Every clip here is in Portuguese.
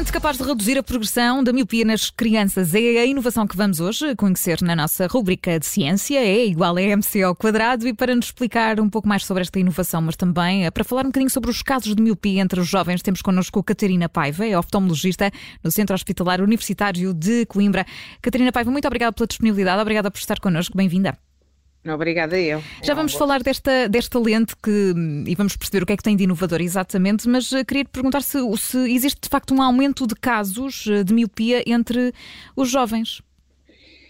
lente capaz de reduzir a progressão da miopia nas crianças. É a inovação que vamos hoje conhecer na nossa rubrica de ciência. É igual a MC ao quadrado. E para nos explicar um pouco mais sobre esta inovação, mas também eh, para falar um bocadinho sobre os casos de miopia entre os jovens, temos connosco Catarina Paiva, é oftalmologista no Centro Hospitalar Universitário de Coimbra. Catarina Paiva, muito obrigada pela disponibilidade. Obrigada por estar connosco. Bem-vinda. Obrigada eu. Já vamos falar desta, desta lente que, e vamos perceber o que é que tem de inovador exatamente, mas uh, queria te perguntar se, se existe de facto um aumento de casos uh, de miopia entre os jovens.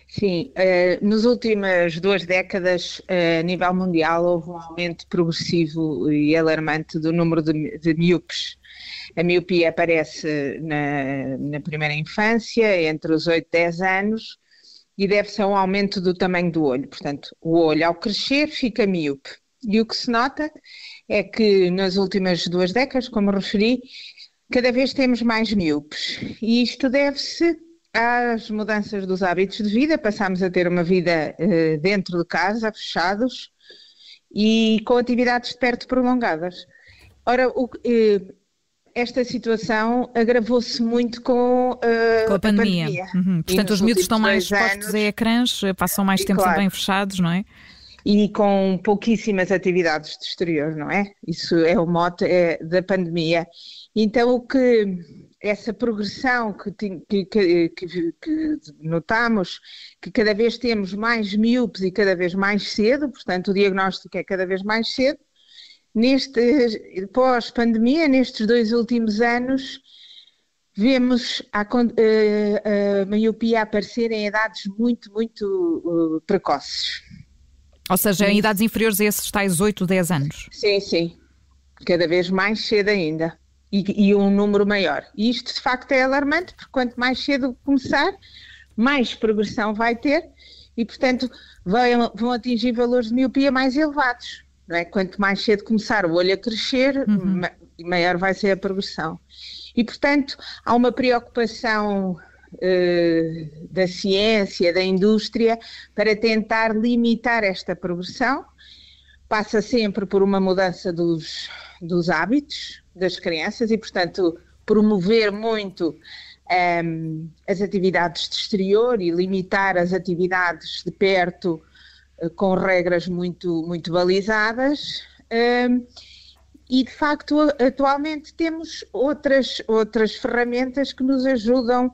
Sim, uh, nas últimas duas décadas, a nível mundial, houve um aumento progressivo e alarmante do número de, de miopes. A miopia aparece na, na primeira infância, entre os 8 e 10 anos, e deve-se a um aumento do tamanho do olho. Portanto, o olho ao crescer fica míope. E o que se nota é que nas últimas duas décadas, como referi, cada vez temos mais míopes. E isto deve-se às mudanças dos hábitos de vida, passamos a ter uma vida eh, dentro de casa, fechados, e com atividades de perto prolongadas. Ora, o, eh, esta situação agravou-se muito com, uh, com, a pandemia. A pandemia. Uhum. Portanto, os miúdos estão mais expostos a ecrãs, passam mais e tempo claro. também fechados, não é? E com pouquíssimas atividades de exterior, não é? Isso é o mote é, da pandemia. Então, o que essa progressão que, que, que, que, notamos, que cada vez temos mais miúpes e cada vez mais cedo, portanto, o diagnóstico é cada vez mais cedo, Neste pós-pandemia, nestes dois últimos anos, vemos a, a, a miopia aparecer em idades muito, muito uh, precoces. Ou seja, em idades inferiores a esses tais 8, 10 anos? Sim, sim. Cada vez mais cedo ainda. E, e, um número maior. E isto de facto é alarmante, porque quanto mais cedo começar, mais progressão vai ter e, portanto, vão, vão atingir valores de miopia mais elevados. Não é? Quanto mais cedo começar o olho a crescer, uhum. maior vai ser a progressão. E, portanto, há uma preocupação uh, da ciência, da indústria, para tentar limitar esta progressão. Passa sempre por uma mudança dos, dos hábitos das crianças e, portanto, promover muito um, ehm, as atividades de exterior e limitar as atividades de perto com regras muito, muito balizadas. Um, e de facto, atualmente temos outras, outras ferramentas que nos ajudam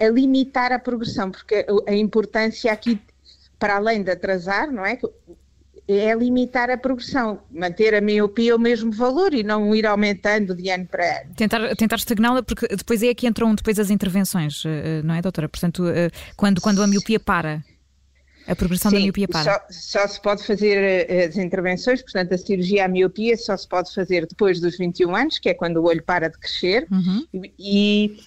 a limitar a progressão, porque a importância aqui, para além de atrasar, não é? É limitar a progressão, manter a miopia o mesmo valor e não ir aumentando de ano para ano. Tentar, tentar estagná-la, porque depois é que entram depois as intervenções, eh, não é, doutora? Portanto, eh, quando, quando a miopia para, a progressão Sim, da miopia para? Só, só, se pode fazer eh, as intervenções, portanto, a cirurgia à miopia só se pode fazer depois dos 21 anos, que é quando o olho para de crescer, uhum. e,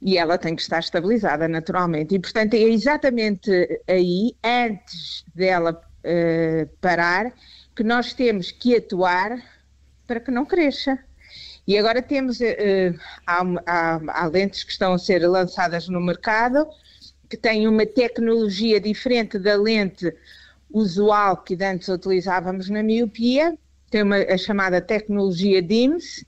e ela tem que estar estabilizada naturalmente. E, portanto, é exatamente aí, antes dela uh, parar, que nós temos que atuar para que não cresça. E agora temos, uh, há, há, há lentes que estão a ser lançadas no mercado que tem uma tecnologia diferente da lente usual que antes utilizávamos na miopia, tem uma, a chamada tecnologia DIMS,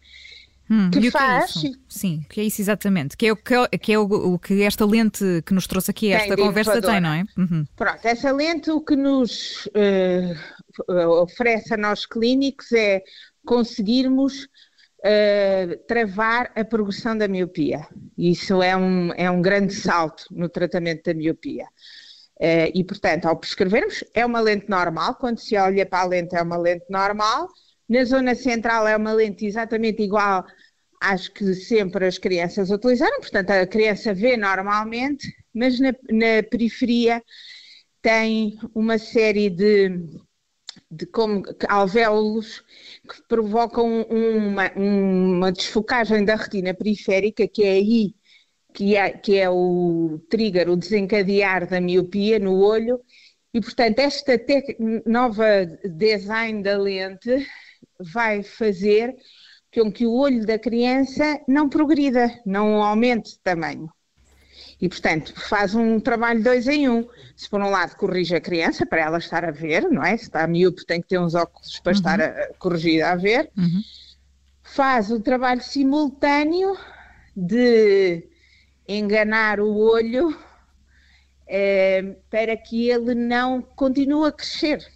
Hum, que faz. Que é Sim, que é isso exatamente. Que é, o, que é, que é o, o, que esta lente que nos trouxe aqui, esta conversa tem, não é? Uhum. Pronto, essa lente o que nos uh, oferece a nós clínicos é conseguirmos uh, travar a progressão da miopia. Isso é um, é um grande salto no tratamento da miopia. Uh, e, portanto, ao prescrevermos, é uma lente normal, quando se olha para a lente é uma lente normal, na zona central é uma lente exatamente igual às que sempre as crianças utilizaram, portanto a criança vê normalmente, mas na, na periferia tem uma série de de como alvéolos que provocam uma, uma desfocagem da retina periférica, que é aí que é, que é o trigger, o desencadear da miopia no olho, e portanto esta nova design da lente vai fazer com que o olho da criança não progrida, não aumente de tamanho. E, portanto, faz um trabalho dois em um. Se por um lado corrige a criança, para ela estar a ver, não é? Se está miúdo tem que ter uns óculos para uhum. estar a, corrigida a ver. Uhum. Faz o trabalho simultâneo de enganar o olho é, para que ele não continue a crescer.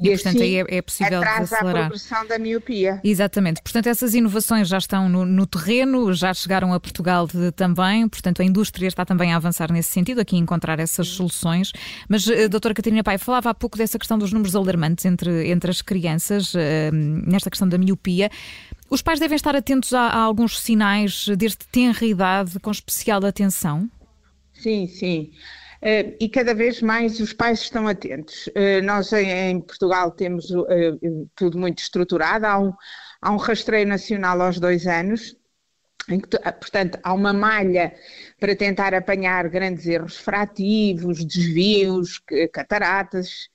E, e portanto, assim, aí é, é possível atrasa a progressão da miopia. Exatamente. Portanto, essas inovações já estão no, no terreno, já chegaram a Portugal de, também, portanto, a indústria está também a avançar nesse sentido, aqui encontrar essas soluções. Mas, eh, doutora Catarina Pai, falava há pouco dessa questão dos números alarmantes entre, entre as crianças, uh, nesta questão da miopia. Os pais devem estar atentos a, a alguns sinais desde tenra idade, com especial atenção? Sim, sim. Uh, e cada vez mais os pais estão atentos. Uh, nós em, Portugal temos uh, tudo muito estruturado, há um, há um rastreio nacional aos dois anos, que, portanto, há uma malha para tentar apanhar grandes erros frativos, desvios, cataratas,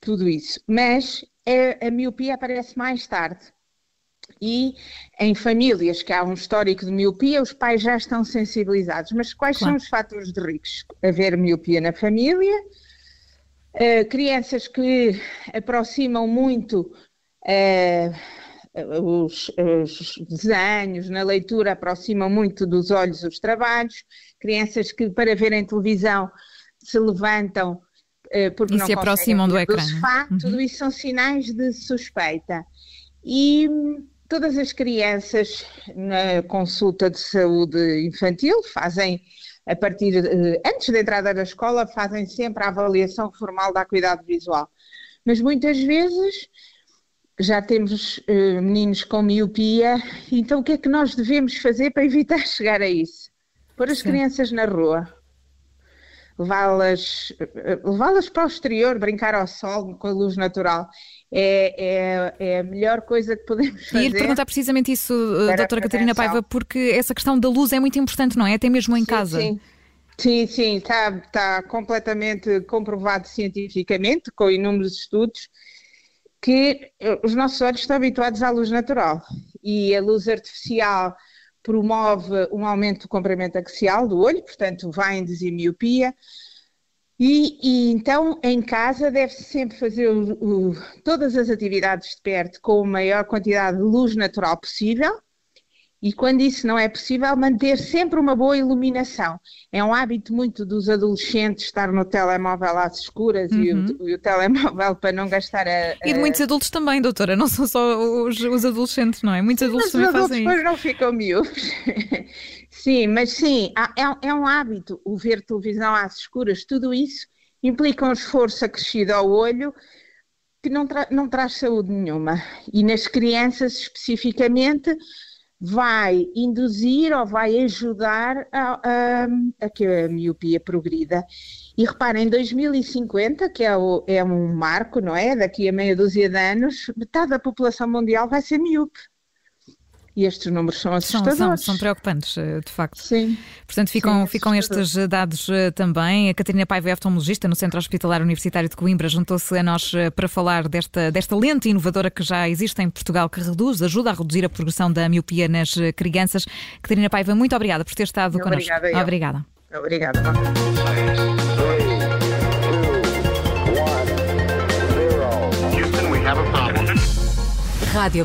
tudo isso. Mas a miopia aparece mais tarde e em famílias que há um histórico de miopia, os pais já estão sensibilizados. Mas quais claro. são os fatores de risco? Haver miopia na família, uh, crianças que aproximam muito uh, os, os, desenhos, na leitura aproximam muito dos olhos os trabalhos, crianças que para verem televisão se levantam uh, porque e não se aproximam do ecrã. Do sofá, uhum. Tudo isso são sinais de suspeita. E Todas as crianças na consulta de saúde infantil fazem, a partir de, antes da entrada da escola, fazem sempre a avaliação formal da acuidade visual. Mas muitas vezes já temos uh, meninos com miopia, então o que é que nós devemos fazer para evitar chegar a isso? Pôr as Sim. crianças na rua, levá-las eh, levá para o exterior, brincar ao sol com a luz natural é, é, é, a melhor coisa que podemos fazer. E lhe perguntar precisamente isso, eh, doutora Catarina Paiva, porque essa questão da luz é muito importante, não é? Até mesmo em sim, casa. Sim. Sim, sim, está, está completamente comprovado cientificamente, com inúmeros estudos, que eh, os nossos olhos estão habituados à luz natural e a luz artificial promove um aumento do comprimento axial do olho, portanto vai induzir miopia, e, e, então, em casa, deve-se sempre fazer o, o, todas as atividades de perto com a maior quantidade de luz natural possível. E quando isso não é possível, manter sempre uma boa iluminação. É um hábito muito dos adolescentes estar no telemóvel às escuras uhum. e, o, uhum. e, o, telemóvel para não gastar a, a, E de muitos adultos também, doutora, não são só os, os adolescentes, não é? Muitos adultos também fazem isso. Os adultos não ficam miúdos. Sim, mas sim, é, é um hábito o ver televisão às escuras, tudo isso implica um esforço acrescido ao olho que não, tra não traz saúde nenhuma. E nas crianças especificamente vai induzir ou vai ajudar a, a, a que a miopia progrida. E reparem, em 2050, que é, o, é um marco, não é? Daqui a meia dúzia de anos, metade da população mundial vai ser miúpe. E estes números são assustadores. São, são, são preocupantes, eh, de facto. Sim. Portanto, ficam, Sim, ficam estes eh, dados eh, também. A Catarina Paiva é oftalmologista no Centro Hospitalar Universitário de Coimbra. Juntou-se a nós para falar desta, desta lente inovadora que já existe em Portugal, que reduz, ajuda a reduzir a progressão da miopia nas crianças. Catarina Paiva, muito obrigada por ter estado connosco. Obrigada. Obrigada. Obrigada. Rádio